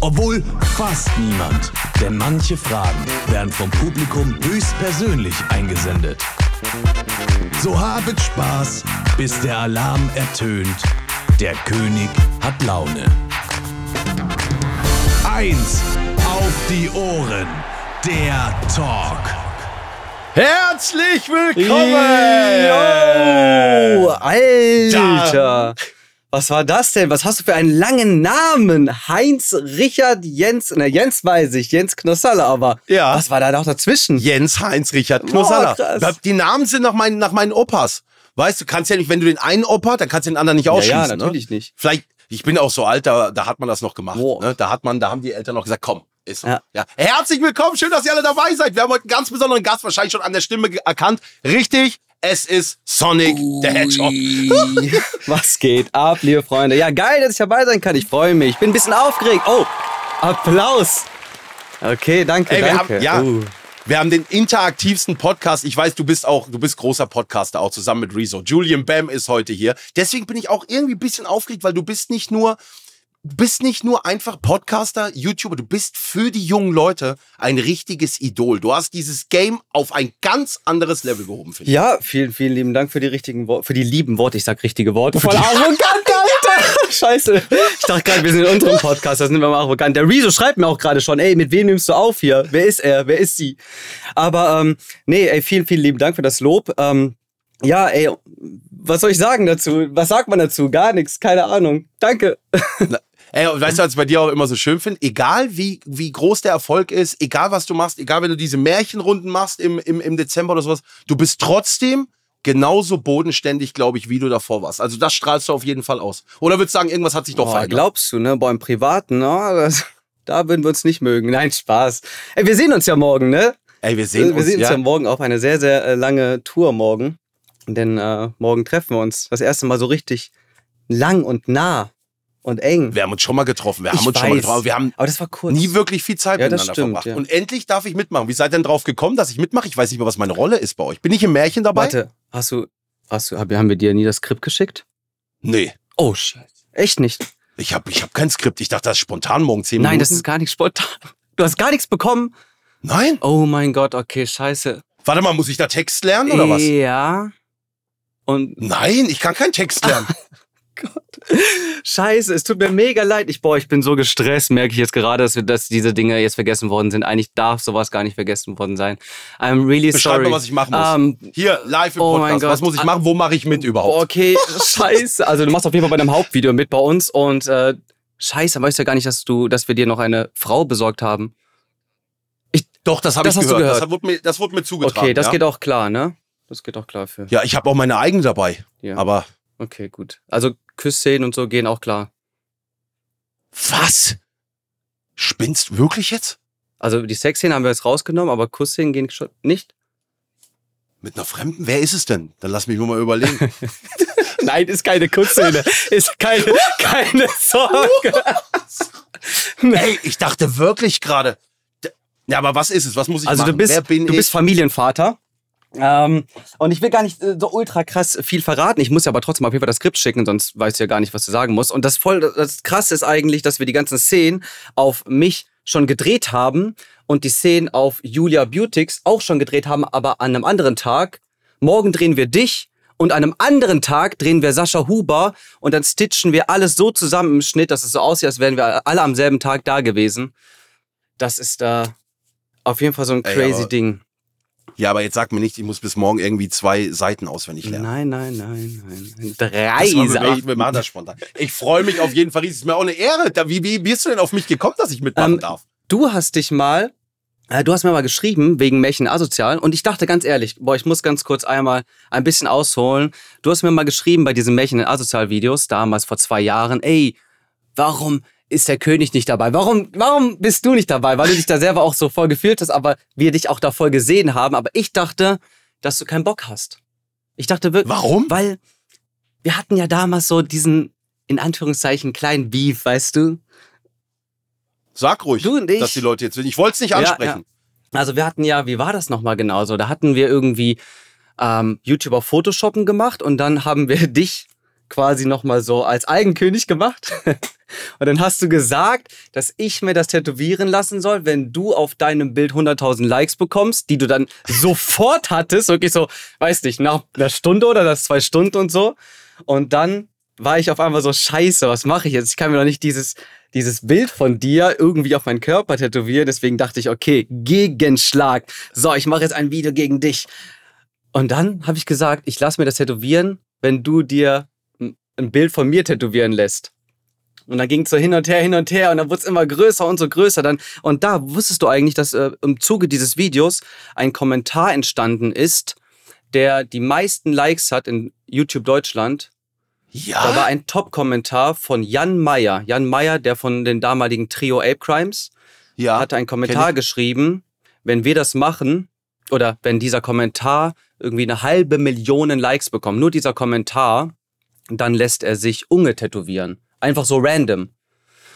Obwohl fast niemand, denn manche Fragen werden vom Publikum höchstpersönlich eingesendet. So habet Spaß, bis der Alarm ertönt. Der König hat Laune. Eins auf die Ohren. Der Talk. Herzlich willkommen! Yo, Alter! Was war das denn? Was hast du für einen langen Namen? Heinz Richard Jens, na Jens weiß ich, Jens Knossalla, aber Ja. was war da noch dazwischen? Jens Heinz Richard Knossalla. Boah. Die Namen sind nach meinen, nach meinen Opas. Weißt du, kannst ja nicht, wenn du den einen Opa, dann kannst du den anderen nicht ja, ausschließen. ja, natürlich ne? nicht. Vielleicht, ich bin auch so alt, da, da hat man das noch gemacht. Boah. Ne? Da hat man, da haben die Eltern noch gesagt, komm, ist so. Ja. Ja. Herzlich willkommen, schön, dass ihr alle dabei seid. Wir haben heute einen ganz besonderen Gast, wahrscheinlich schon an der Stimme erkannt. Richtig, es ist Sonic der Hedgehog. Ui, Was geht ab, liebe Freunde? Ja, geil, dass ich dabei sein kann. Ich freue mich. Ich bin ein bisschen aufgeregt. Oh, Applaus. Okay, danke, Ey, wir danke. haben- ja. Uh. Wir haben den interaktivsten Podcast. Ich weiß, du bist auch, du bist großer Podcaster auch zusammen mit Rezo. Julian Bam ist heute hier. Deswegen bin ich auch irgendwie ein bisschen aufgeregt, weil du bist nicht nur, du bist nicht nur einfach Podcaster, YouTuber, du bist für die jungen Leute ein richtiges Idol. Du hast dieses Game auf ein ganz anderes Level gehoben, finde ich. Ja, vielen, vielen lieben Dank für die richtigen Worte, für die lieben Worte. Ich sag richtige Worte. Voll arrogant, Alter! Scheiße. Ich dachte gerade, wir sind in unserem Podcast, das sind wir mal arrogant. Der Rezo schreibt mir auch gerade schon, ey, mit wem nimmst du auf hier? Wer ist er? Wer ist sie? Aber, ähm, nee, ey, vielen, vielen lieben Dank für das Lob. Ähm, ja, ey, was soll ich sagen dazu? Was sagt man dazu? Gar nichts, keine Ahnung. Danke. Ey, und weißt du, was ich bei dir auch immer so schön finde? Egal wie, wie groß der Erfolg ist, egal was du machst, egal wenn du diese Märchenrunden machst im, im, im Dezember oder sowas, du bist trotzdem genauso bodenständig, glaube ich, wie du davor warst. Also das strahlst du auf jeden Fall aus. Oder würdest du sagen, irgendwas hat sich doch Boah, verändert? glaubst du, ne? Boah, im Privaten, ne? Das, da würden wir uns nicht mögen. Nein, Spaß. Ey, wir sehen uns ja morgen, ne? Ey, wir sehen wir uns, sehen uns ja. ja morgen auf eine sehr, sehr äh, lange Tour morgen. Denn äh, morgen treffen wir uns das erste Mal so richtig lang und nah und eng. Wir haben uns schon mal getroffen. Wir Ich haben uns schon mal weiß. getroffen. Wir haben Aber das war kurz. nie wirklich viel Zeit Ja, miteinander stimmt, verbracht. ja. Und endlich darf ich mitmachen. Wie seid ihr denn drauf gekommen, dass ich mitmache? Ich weiß nicht mehr, was meine Rolle ist bei euch. Bin ich im Märchen dabei? Warte, hast du, hast du, hab- haben wir dir nie das Skript geschickt? Nee. Oh, scheiße. Echt nicht? Ich habe ich hab kein Skript. Ich dachte, das ist spontan morgen 10 Nein, Minuten. das ist gar nicht spontan. Du hast gar nichts bekommen? Nein? Oh mein Gott, okay, scheiße. Warte mal, muss ich da Text lernen oder was? Ja. Und Nein, ich kann keinen Text lernen. Scheiße, es tut mir mega leid. Ich, boah, ich bin so gestresst, merke ich jetzt gerade, dass, wir, dass diese Dinge jetzt vergessen worden sind. Eigentlich darf sowas gar nicht vergessen worden sein. I'm really Beschreib sorry. mal, was ich machen muss. Ähm, Hier, live im Oh Podcast. mein Gott. Was muss ich machen? Wo mache ich mit überhaupt? okay, scheiße. Also du machst auf jeden Fall bei einem Hauptvideo mit bei uns und äh, scheiße, weißt du ja gar nicht, dass du, dass wir dir noch eine Frau besorgt haben. Doch, das habe ich gehört. gehört. Das, wurde mir, das wurde mir zugetragen. Okay, das ja? geht auch klar, ne? Das geht auch klar für. Ja, ich habe auch meine eigene dabei. Ja. Aber Okay, gut. Also Küssszenen und so gehen auch klar. was? Spinnst du wirklich jetzt? Also die Sexszenen haben wir jetzt rausgenommen, aber Kussszenen gehen schon nicht. Mit einer Fremden? Wer ist es denn? Dann lass mich nur mal überlegen. Nein, ist keine Kurzszene. ist keine, keine Sorge. Ey, ich dachte wirklich gerade. Ja, aber was ist es? Was muss ich Also machen? du bist, du bist Familienvater. Ähm, und ich will gar nicht äh, so ultra krass viel verraten. Ich muss ja aber trotzdem auf jeden Fall das Skript schicken, sonst weißt du ja gar nicht, was du sagen musst. Und das voll, das krasse ist eigentlich, dass wir die ganzen Szenen auf mich schon gedreht haben und die Szenen auf Julia Beautix auch schon gedreht haben, aber an einem anderen Tag. Morgen drehen wir dich und an einem anderen Tag drehen wir Sascha Huber und dann stitchen wir alles so zusammen im Schnitt, dass es so aussieht, als wären wir alle am selben Tag da gewesen. Das ist da auf jeden Fall so ein Ey, crazy aber- Ding. Ja, aber jetzt sag mir nicht, ich muss bis morgen irgendwie zwei Seiten auswendig lernen. Nein, nein, nein, nein. Drei Seiten. wir machen das spontan. Ich freue mich auf jeden Fall riesig. Ist mir auch eine Ehre. Da, wie, wie bist du denn auf mich gekommen, dass ich mitmachen Ähm, darf? Du hast dich mal, äh, du hast mir mal geschrieben wegen Märchen asozial und ich dachte ganz ehrlich, boah, ich muss ganz kurz einmal ein bisschen ausholen. Du hast mir mal geschrieben bei diesen Märchen asozial Videos damals vor zwei Jahren, ey, warum ist der König nicht dabei? Warum, warum bist du nicht dabei? Weil du dich da selber auch so voll gefühlt hast, aber wir dich auch da voll gesehen haben. Aber ich dachte, dass du keinen Bock hast. Ich dachte wirklich. Warum? Weil wir hatten ja damals so diesen, in Anführungszeichen, kleinen Beef, weißt du? Sag ruhig, Du und ich. dass die Leute jetzt. Ich wollte es nicht Ja, ansprechen. Also wir hatten ja, wie war das nochmal genau so? Da hatten wir irgendwie ähm, YouTuber Photoshoppen gemacht und dann haben wir dich quasi nochmal so als Eigenkönig gemacht. und dann hast du gesagt, dass ich mir das tätowieren lassen soll, wenn du auf deinem Bild 100.000 Likes bekommst, die du dann sofort hattest, wirklich so, weiß nicht, nach einer Stunde oder das zwei Stunden und so. Und dann war ich auf einmal so, scheiße, was mache ich jetzt? Ich kann mir doch nicht dieses, dieses Bild von dir irgendwie auf meinen Körper tätowieren. Deswegen dachte ich, okay, Gegenschlag. So, ich mache jetzt ein Video gegen dich. Und dann habe ich gesagt, ich lasse mir das tätowieren, wenn du dir ein- Bild von mir tätowieren lässt. Und dann ging es so hin und her, hin und her und dann wurde es immer größer und so größer. Dann, und da wusstest du eigentlich, dass äh, im Zuge dieses Videos ein Kommentar entstanden ist, der die meisten Likes hat in YouTube Deutschland. Ja. Da war ein Top-Kommentar von Jan Meyer. Jan Meyer, der von den damaligen Trio Ape Crimes, ja. hatte einen Kommentar geschrieben, wenn wir das machen oder wenn dieser Kommentar irgendwie eine halbe Million Likes bekommt, nur dieser Kommentar, dann lässt er sich Unge tätowieren. Einfach so random.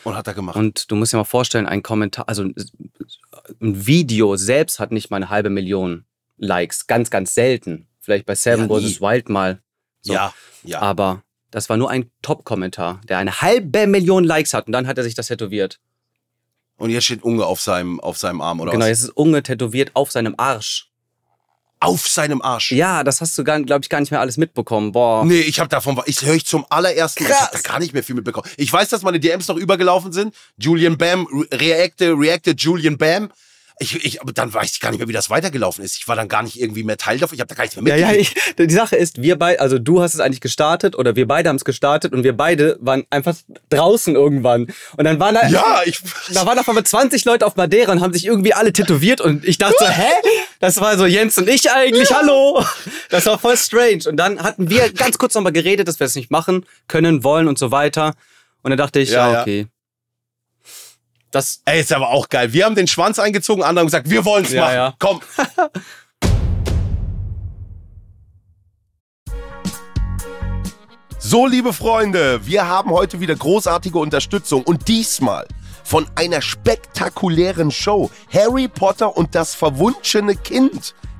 Und hat er gemacht. Und du musst dir mal vorstellen, ein Kommentar, also ein Video selbst hat nicht mal eine halbe Million Likes. Ganz, ganz selten. Vielleicht bei Seven Ja, vs. Wild mal. So. Ja, ja. Aber das war nur ein Top-Kommentar, der eine halbe Million Likes hat und dann hat er sich das tätowiert. Und jetzt steht Unge auf seinem, auf seinem Arm, oder genau, was? jetzt ist Unge tätowiert auf seinem Arsch. Auf seinem Arsch. Ja, das hast du, glaube ich, gar nicht mehr alles mitbekommen. Boah. Nee, ich habe davon, ich höre ich zum allerersten Mal, ich habe da gar nicht mehr viel mitbekommen. Ich weiß, dass meine DMs noch übergelaufen sind. Julian Bam, re- reacte, reacte Julian Bam. Ich, ich, aber dann weiß ich gar nicht mehr, wie das weitergelaufen ist. Ich war dann gar nicht irgendwie mehr Teil davon. Ich habe da gar nichts mehr Ja, mitgekriegt. ja, ich, die Sache ist, wir beide, also du hast es eigentlich gestartet oder wir beide haben es gestartet und wir beide waren einfach draußen irgendwann. Und dann waren da, Ja, ich. da waren auf einmal 20 Leute auf Madeira und haben sich irgendwie alle tätowiert und ich dachte so, hä? Das war so Jens und ich eigentlich, hallo? Das war voll strange. Und dann hatten wir ganz kurz nochmal geredet, dass wir es nicht machen können, wollen und so weiter. Und dann dachte ich, Ja, ja, ja. Das, Ey, ist aber auch geil. Wir haben den Schwanz eingezogen, andere haben gesagt, wir wollen's Ja, machen. ja. Komm. So, liebe Freunde, wir haben heute wieder großartige Unterstützung und diesmal von einer spektakulären Show. Harry Potter und das verwunschene Kind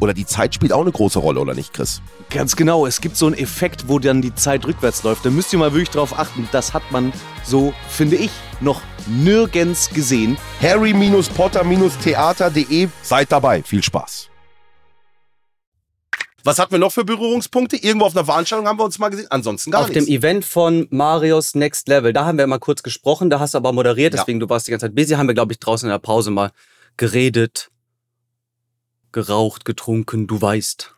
oder die Zeit spielt auch eine große Rolle, oder nicht, Chris? Ganz genau, es gibt so einen Effekt, wo dann die Zeit rückwärts läuft. Da müsst ihr mal wirklich drauf achten. Das hat man so, finde ich, noch nirgends gesehen. harry-potter-theater.de. Seid dabei. Viel Spaß. Was hatten wir noch für Berührungspunkte? Irgendwo auf einer Veranstaltung haben wir uns mal gesehen. Ansonsten gar auf dem nichts. Event von Marios Next Level, da haben wir mal kurz gesprochen, da hast du aber moderiert, Ja. deswegen du warst die ganze Zeit busy, haben wir, glaube ich, draußen in der Pause mal geredet, geraucht, getrunken, du weißt.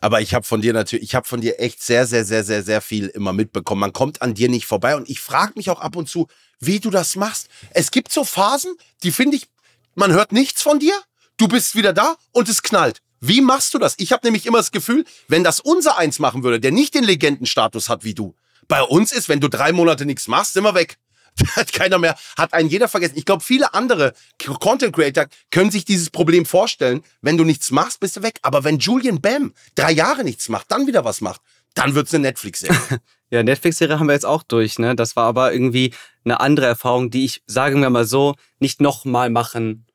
Aber ich habe von dir natürlich, ich habe von dir echt sehr, sehr, sehr, sehr, sehr viel immer mitbekommen. Man kommt an dir nicht vorbei und ich frage mich auch ab und zu, wie du das machst. Es gibt so Phasen, die finde ich, man hört nichts von dir, du bist wieder da und es knallt. Wie machst du das? Ich habe nämlich immer das Gefühl, wenn das unser Eins machen würde, der nicht den Legendenstatus hat wie du, bei uns ist, wenn du drei Monate nichts machst, sind wir weg. Hat keiner mehr, hat einen jeder vergessen. Ich glaube, viele andere Content Creator können sich dieses Problem vorstellen. Wenn du nichts machst, bist du weg. Aber wenn Julian Bam drei Jahre nichts macht, dann wieder was macht, dann wird's eine Netflix-Serie. Ja, Netflix-Serie haben wir jetzt auch durch, ne? Das war aber irgendwie eine andere Erfahrung, die ich, sagen wir mal so, nicht nochmal machen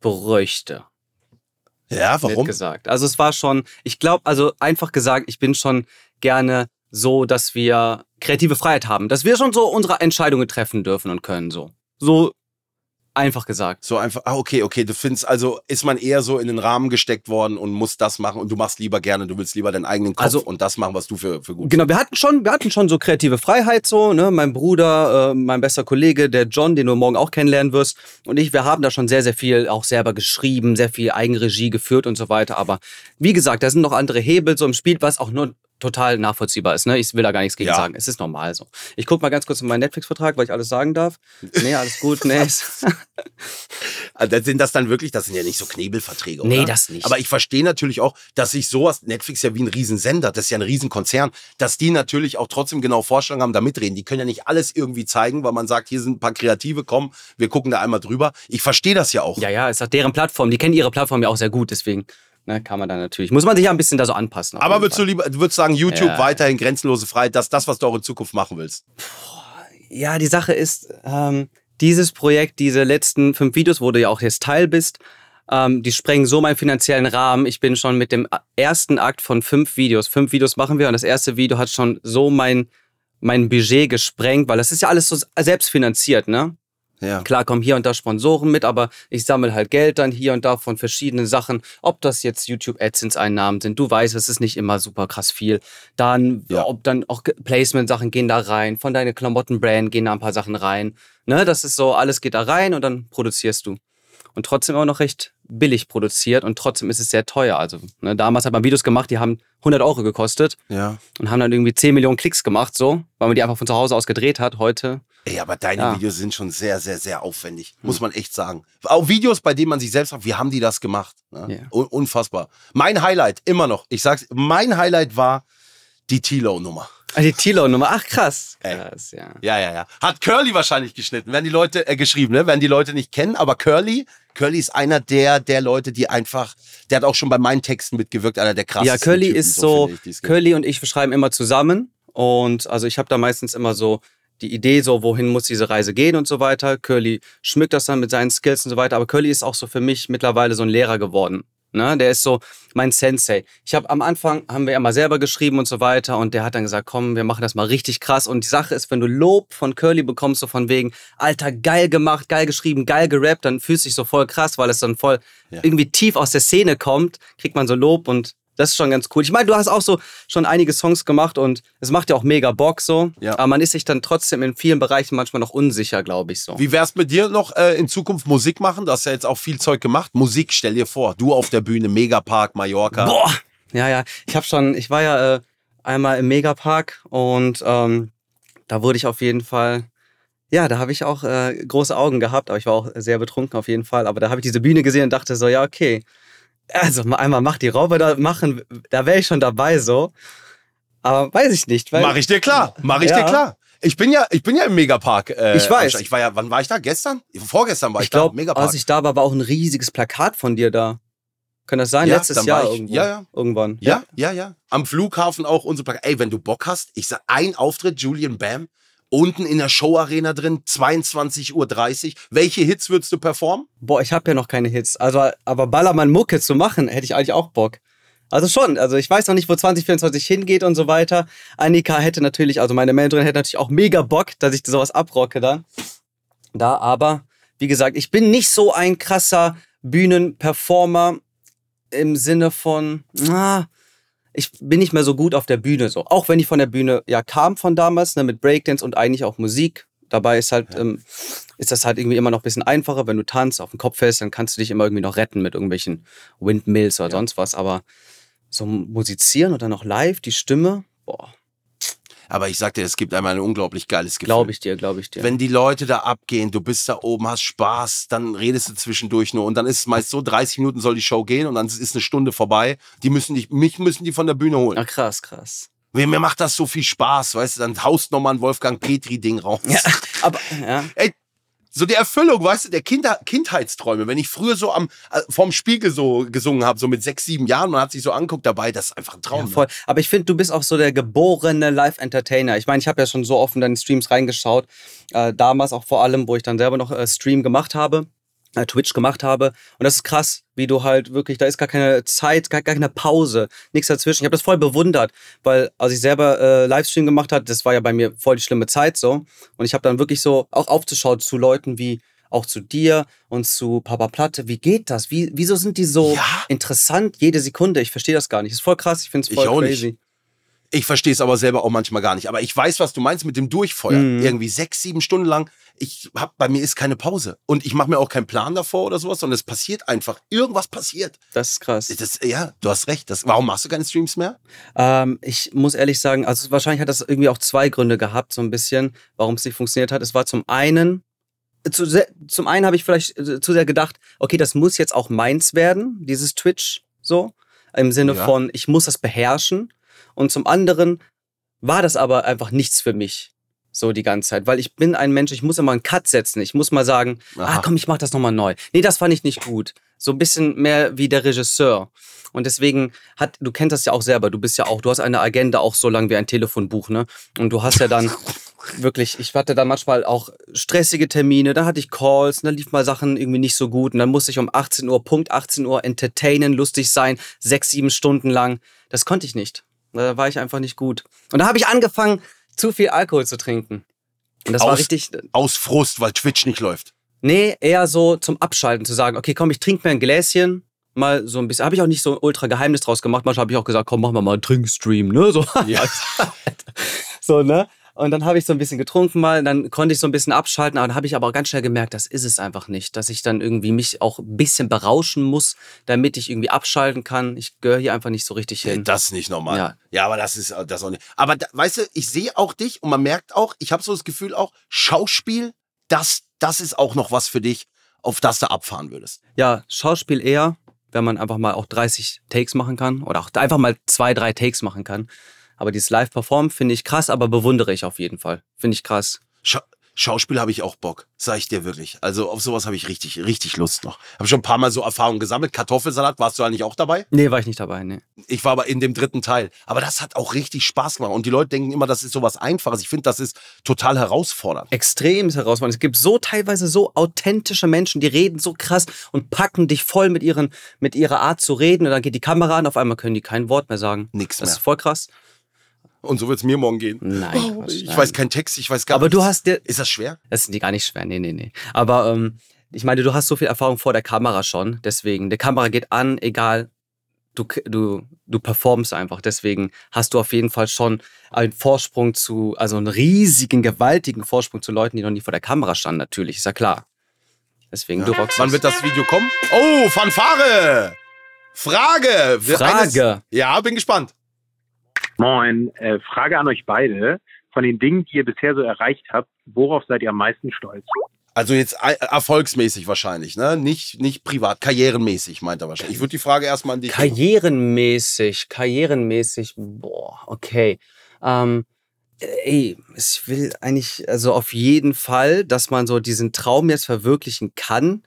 bräuchte. ja, warum? gesagt. Also es war schon, ich glaube, also einfach gesagt, ich bin schon gerne so, dass wir kreative Freiheit haben, dass wir schon so unsere Entscheidungen treffen dürfen und können, so. So einfach gesagt. So einfach, ah, okay, okay, du findest, also ist man eher so in den Rahmen gesteckt worden und muss das machen und du machst lieber gerne, du willst lieber deinen eigenen Kopf Also- und das machen, was du für, für gut Genau, wir hatten schon, wir hatten schon so kreative Freiheit so, ne? Mein Bruder, äh, mein bester Kollege, der John, den du morgen auch kennenlernen wirst, und ich, wir haben da schon sehr, sehr viel auch selber geschrieben, sehr viel Eigenregie geführt und so weiter. Aber wie gesagt, da sind noch andere Hebel so im Spiel, was auch nur total nachvollziehbar ist. Ne? Ich will da gar nichts gegen Ja. sagen. Es ist normal so. Ich guck mal ganz kurz in meinen Netflix-Vertrag, weil ich alles sagen darf. Nee, alles gut. Nee, Also sind das dann wirklich, das sind ja nicht so Knebelverträge, oder? Nee, das nicht. Aber ich verstehe natürlich auch, dass sich sowas, Netflix ja wie ein Riesensender, das ist ja ein Riesenkonzern, dass die natürlich auch trotzdem genau Vorstellungen haben, da mitreden. Die können ja nicht alles irgendwie zeigen, weil man sagt, hier sind ein paar Kreative, komm, wir gucken da einmal drüber. Ich verstehe das ja auch. ja, ja, ist auch deren Plattform. Die kennen ihre Plattform ja auch sehr gut, deswegen ne, kann man da natürlich. Muss man sich ja ein bisschen da so anpassen. Aber würdest du Fall. lieber, du würdest sagen, YouTube Ja. weiterhin grenzenlose Freiheit, das ist das, was du auch in Zukunft machen willst. Ja, die Sache ist, ähm, dieses Projekt, diese letzten fünf Videos, wo du ja auch jetzt Teil bist, ähm, die sprengen so meinen finanziellen Rahmen. Ich bin schon mit dem ersten Akt von fünf Videos. Fünf Videos machen wir und das erste Video hat schon so mein, mein Budget gesprengt, weil das ist ja alles so selbst finanziert, ne? Ja. Klar kommen hier und da Sponsoren mit, aber ich sammle halt Geld dann hier und da von verschiedenen Sachen. Ob das jetzt YouTube AdSense-Einnahmen sind, du weißt, es ist nicht immer super krass viel. Dann, Ja. ob dann auch Placement-Sachen gehen da rein, von deiner Klamottenbrand gehen da ein paar Sachen rein. Ne, das ist so, alles geht da rein und dann produzierst du. Und trotzdem auch noch recht billig produziert und trotzdem ist es sehr teuer. Also, ne, damals hat man Videos gemacht, die haben 100 Euro gekostet Ja. und haben dann irgendwie 10 Millionen Klicks gemacht, so, weil man die einfach von zu Hause aus gedreht hat. Heute Ey, aber deine Ja. Videos sind schon sehr, sehr, sehr aufwendig. Muss man echt sagen. Auch Videos, bei denen man sich selbst fragt, wie haben die das gemacht? Ne? Un unfassbar. Mein Highlight, immer noch, ich sag's, mein Highlight war die Tilo-Nummer. Ah, die Tilo-Nummer. Ach, krass. Ey. Krass, ja. Ja, ja, ja. Hat Curly wahrscheinlich geschnitten. Werden die Leute, äh, geschrieben, ne? Werden die Leute nicht kennen, aber Curly, Curly ist einer der, der Leute, die einfach, der hat auch schon bei meinen Texten mitgewirkt, einer der krassesten Ja, Curly Typen, ist so, finde ich. Curly und ich, wir schreiben immer zusammen. Und also ich habe da meistens immer so die Idee, so wohin muss diese Reise gehen und so weiter. Curly schmückt das dann mit seinen Skills und so weiter. Aber Curly ist auch so für mich mittlerweile so ein Lehrer geworden. Ne? Der ist so mein Sensei. Ich habe am Anfang, haben wir ja mal selber geschrieben und so weiter. Und der hat dann gesagt, komm, wir machen das mal richtig krass. Und die Sache ist, wenn du Lob von Curly bekommst, so von wegen, Alter, geil gemacht, geil geschrieben, geil gerappt, dann fühlst du dich so voll krass, weil es dann voll Ja. irgendwie tief aus der Szene kommt, kriegt man so Lob und das ist schon ganz cool. Ich meine, du hast auch so schon einige Songs gemacht und es macht ja auch mega Bock so. Ja. Aber man ist sich dann trotzdem in vielen Bereichen manchmal noch unsicher, glaube ich so. Wie wär's mit dir noch äh, in Zukunft Musik machen? Du hast ja jetzt auch viel Zeug gemacht. Musik, stell dir vor, du auf der Bühne, Megapark, Mallorca. Boah! Ja, ja. Ich habe schon, ich war ja äh, einmal im Megapark und ähm, da wurde ich auf jeden Fall. Ja, da habe ich auch äh, große Augen gehabt, aber ich war auch sehr betrunken auf jeden Fall. Aber da habe ich diese Bühne gesehen und dachte so, ja, okay. Also mal einmal mach die Roboter machen, da wäre ich schon dabei so. Aber weiß ich nicht. Weil, Mach ich dir klar, mach ich Ja. dir klar. Ich bin ja, ich bin ja im Megapark. Äh, Ich weiß. Ich war ja, wann war ich da? Gestern? Vorgestern war ich, Ich glaube, da. Megapark. als ich da war, war auch ein riesiges Plakat von dir da. Kann das sein? Ja, Letztes Jahr ich- irgendwo. ja, ja. Irgendwann. ja, ja, ja. Am Flughafen auch unsere Plakat. Ey, wenn du Bock hast, ich sag, ein Auftritt, Julian Bam, unten in der Showarena drin, 22.30 Uhr. Welche Hits würdest du performen? Boah, ich habe ja noch keine Hits. Also, aber Ballermann Mucke zu machen, hätte ich eigentlich auch Bock. Also schon, also ich weiß noch nicht, wo 2024 hingeht und so weiter. Annika hätte natürlich, also meine Managerin hätte natürlich auch mega Bock, dass ich sowas abrocke dann. Da, aber wie gesagt, ich bin nicht so ein krasser Bühnenperformer im Sinne von, ah, ich bin nicht mehr so gut auf der Bühne so. Auch wenn ich von der Bühne ja kam von damals, ne, mit Breakdance und eigentlich auch Musik. Dabei ist halt, ähm, ist das halt irgendwie immer noch ein bisschen einfacher, wenn du tanzt, auf dem Kopf fällst, dann kannst du dich immer irgendwie noch retten mit irgendwelchen Windmills oder Ja. sonst was. Aber so musizieren oder noch live, die Stimme, boah, Aber ich sag dir, es gibt einmal ein unglaublich geiles Gefühl. glaube ich dir, glaube ich dir. Wenn die Leute da abgehen, du bist da oben, hast Spaß, dann redest du zwischendurch nur und dann ist es meist so, 30 Minuten soll die Show gehen und dann ist eine Stunde vorbei. Die müssen dich, mich müssen die von der Bühne holen. Ah, krass, krass. Mir macht das so viel Spaß, weißt du, dann haust noch mal ein Wolfgang Petri-Ding raus. Ja, aber, ja. Ey, so die Erfüllung, weißt du, der Kinder Kindheitsträume. Wenn ich früher so am äh, vorm Spiegel so gesungen habe, so mit sechs, sieben Jahren, man hat sich so anguckt dabei, das ist einfach ein Traum. Ja, voll. Aber ich finde, du bist auch so der geborene Live-Entertainer. Ich meine, ich habe ja schon so oft in deine Streams reingeschaut. Äh, damals auch vor allem, wo ich dann selber noch äh, Stream gemacht habe, Twitch gemacht habe. Und das ist krass, wie du halt wirklich, da ist gar keine Zeit, gar, gar keine Pause, nichts dazwischen. Ich habe das voll bewundert, weil als ich selber äh, Livestream gemacht habe, das war ja bei mir voll die schlimme Zeit so. Und ich habe dann wirklich so auch aufzuschaut zu Leuten wie auch zu dir und zu Papa Platte. Wie geht das? Wie, wieso sind die so Ja. interessant jede Sekunde? Ich verstehe das gar nicht. Das ist voll krass. Ich finde es Ich voll auch nicht. Ich verstehe es aber selber auch manchmal gar nicht. Aber ich weiß, was du meinst mit dem Durchfeuern. Mhm. Irgendwie sechs, sieben Stunden lang. Ich hab, bei mir ist keine Pause. Und ich mache mir auch keinen Plan davor oder sowas, sondern es passiert einfach. Irgendwas passiert. Das ist krass. Das, ja, du hast recht. Das, warum machst du keine Streams mehr? Ähm, ich muss ehrlich sagen, also wahrscheinlich hat das irgendwie auch zwei Gründe gehabt, so ein bisschen, warum es nicht funktioniert hat. Es war zum einen, zu sehr, zum einen habe ich vielleicht äh, zu sehr gedacht, okay, das muss jetzt auch meins werden, dieses Twitch, so. Im Sinne Ja. von, ich muss das beherrschen. Und zum anderen war das aber einfach nichts für mich. So die ganze Zeit. Weil ich bin ein Mensch, ich muss immer einen Cut setzen. Ich muss mal sagen, Aha. ah komm, ich mach das nochmal neu. Nee, das fand ich nicht gut. So ein bisschen mehr wie der Regisseur. Und deswegen hat, du kennst das ja auch selber, du bist ja auch, du hast eine Agenda auch so lang wie ein Telefonbuch, ne? Und du hast ja dann wirklich, ich hatte dann manchmal auch stressige Termine, dann hatte ich Calls, und dann lief mal Sachen irgendwie nicht so gut und dann musste ich um 18 Uhr, Punkt 18 Uhr entertainen, lustig sein, sechs, sieben Stunden lang. Das konnte ich nicht. Da war ich einfach nicht gut. Und da habe ich angefangen, zu viel Alkohol zu trinken. Und das war Aus- richtig, Aus Frust, weil Twitch nicht läuft. Nee, eher so zum Abschalten zu sagen, okay, komm, ich trinke mir ein Gläschen, mal so ein bisschen. Habe ich auch nicht so ein ultra Geheimnis draus gemacht. Manchmal habe ich auch gesagt, komm, machen wir mal einen Trinkstream, ne? So, Ja. so ne? Und dann habe ich so ein bisschen getrunken mal, dann konnte ich so ein bisschen abschalten, aber dann habe ich aber auch ganz schnell gemerkt, das ist es einfach nicht, dass ich dann irgendwie mich auch ein bisschen berauschen muss, damit ich irgendwie abschalten kann. Ich gehöre hier einfach nicht so richtig hin. Das ist nicht normal. Ja. Ja, aber das ist das auch nicht. Aber da, weißt du, ich sehe auch dich und man merkt auch, ich habe so das Gefühl auch, Schauspiel, das, das ist auch noch was für dich, auf das du abfahren würdest. Ja, Schauspiel eher, wenn man einfach mal auch 30 Takes machen kann oder auch einfach mal zwei, drei Takes machen kann. Aber dieses Live-Performen finde ich krass, aber bewundere ich auf jeden Fall. Finde ich krass. Scha Schauspiel habe ich auch Bock, sag ich dir wirklich. Also auf sowas habe ich richtig, richtig Lust noch. Habe schon ein paar Mal so Erfahrungen gesammelt. Kartoffelsalat, warst du eigentlich auch dabei? Nee, war ich nicht dabei, nee. Ich war aber in dem dritten Teil. Aber das hat auch richtig Spaß gemacht. Und die Leute denken immer, das ist sowas Einfaches. Ich finde, das ist total herausfordernd. Extrem herausfordernd. Es gibt so teilweise so authentische Menschen, die reden so krass und packen dich voll mit, ihren, mit ihrer Art zu reden. Und dann geht die Kamera an, auf einmal können die kein Wort mehr sagen. Nix Das mehr. ist voll krass. Und so wird es mir morgen gehen. Nein, Oh, ich weiß keinen Text, ich weiß gar Aber nichts. du hast dir, Ist das schwer? Das sind die gar nicht schwer, nee, nee, nee. Aber ähm, ich meine, du hast so viel Erfahrung vor der Kamera schon, deswegen, die Kamera geht an, egal, du, du, du performst einfach, deswegen hast du auf jeden Fall schon einen Vorsprung zu, also einen riesigen, gewaltigen Vorsprung zu Leuten, die noch nie vor der Kamera standen, natürlich, ist ja klar. Deswegen, du rockst Wann wird das Video kommen? Oh, Fanfare! Frage! Frage. Eines, ja, bin gespannt. Moin, äh, Frage an euch beide. Von den Dingen, die ihr bisher so erreicht habt, worauf seid ihr am meisten stolz? Also jetzt äh, erfolgsmäßig wahrscheinlich, ne? Nicht, nicht privat, karrierenmäßig, meint er wahrscheinlich. Ich würde die Frage erstmal an dich. Karrierenmäßig, karrierenmäßig, boah, okay. Ähm, ey, ich will eigentlich, also auf jeden Fall, dass man so diesen Traum jetzt verwirklichen kann,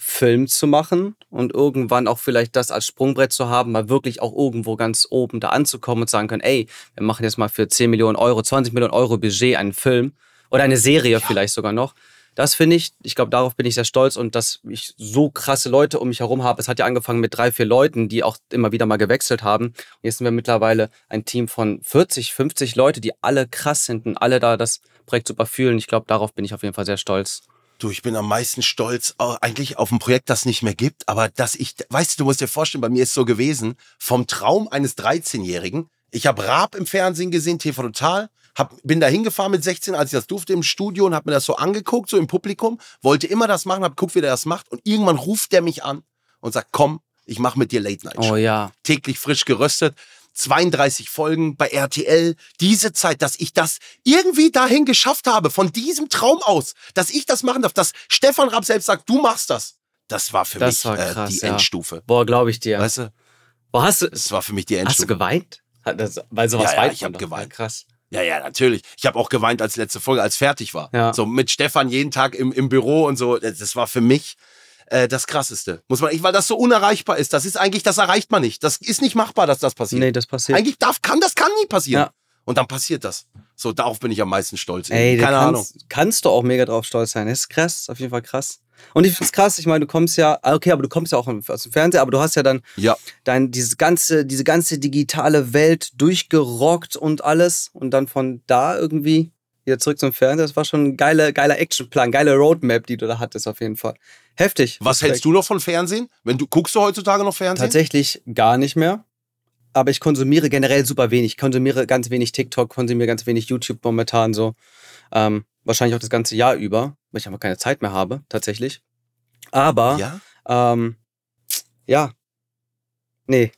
Film zu machen und irgendwann auch vielleicht das als Sprungbrett zu haben, mal wirklich auch irgendwo ganz oben da anzukommen und sagen können, ey, wir machen jetzt mal für 10 Millionen Euro, 20 Millionen Euro Budget einen Film oder eine Serie vielleicht sogar noch. Das finde ich, ich glaube, darauf bin ich sehr stolz und dass ich so krasse Leute um mich herum habe. Es hat ja angefangen mit drei, vier Leuten, die auch immer wieder mal gewechselt haben. Und jetzt sind wir mittlerweile ein Team von 40, 50 Leute, die alle krass sind und alle da das Projekt super fühlen. Ich glaube, darauf bin ich auf jeden Fall sehr stolz. Du, ich bin am meisten stolz eigentlich auf ein Projekt, das nicht mehr gibt, aber dass ich, weißt du, du musst dir vorstellen, bei mir ist so gewesen, vom Traum eines 13-Jährigen, ich habe Raab im Fernsehen gesehen, TV Total, hab, bin da hingefahren mit 16, als ich das durfte im Studio und habe mir das so angeguckt, so im Publikum, wollte immer das machen, hab geguckt, wie der das macht und irgendwann ruft der mich an und sagt, komm, Ich mache mit dir Late Night Show. Oh ja. Täglich frisch geröstet. 32 Folgen bei RTL. Diese Zeit, dass ich das irgendwie dahin geschafft habe, von diesem Traum aus, dass ich das machen darf, dass Stefan Rapp selbst sagt, du machst das. Das war für Das mich war krass, äh, die ja. Endstufe. Boah, glaube ich dir. Weißt du? Boah, hast du, Das war für mich die hast du Endstufe. geweint? Hat Das, weil sowas Ja, ja, weint ich man hab doch. geweint. Ja, krass. Ja, ja, natürlich. Ich habe auch geweint, als letzte Folge, als fertig war. Ja. So mit Stefan jeden Tag im, im Büro und so. Das war für mich äh, das Krasseste. Muss man, weil das so unerreichbar ist. Das ist eigentlich, das erreicht man nicht. Das ist nicht machbar, dass das passiert. Nee, das passiert. Eigentlich darf, kann das kann nie passieren. Ja. Und dann passiert das. So, darauf bin ich am meisten stolz. Ey, Keine Ahnung. kannst, kannst du auch mega drauf stolz sein. Das ist krass, auf jeden Fall krass. Und ich find's krass, ich meine, du kommst ja, ah, okay, aber du kommst ja auch aus dem Fernseher, aber du hast ja dann Ja. dein, dieses ganze, diese ganze digitale Welt durchgerockt und alles und dann von da irgendwie wieder zurück zum Fernseher. Das war schon ein geiler, geiler Actionplan, geile Roadmap, die du da hattest auf jeden Fall. Heftig. Was hältst du noch von Fernsehen? Wenn du guckst du heutzutage noch Fernsehen? Tatsächlich gar nicht mehr. Aber ich konsumiere generell super wenig. Ich konsumiere ganz wenig TikTok, konsumiere ganz wenig YouTube momentan so. Ähm, wahrscheinlich auch das ganze Jahr über, weil ich einfach keine Zeit mehr habe, tatsächlich. Aber, Ja. ähm, ja. Nee.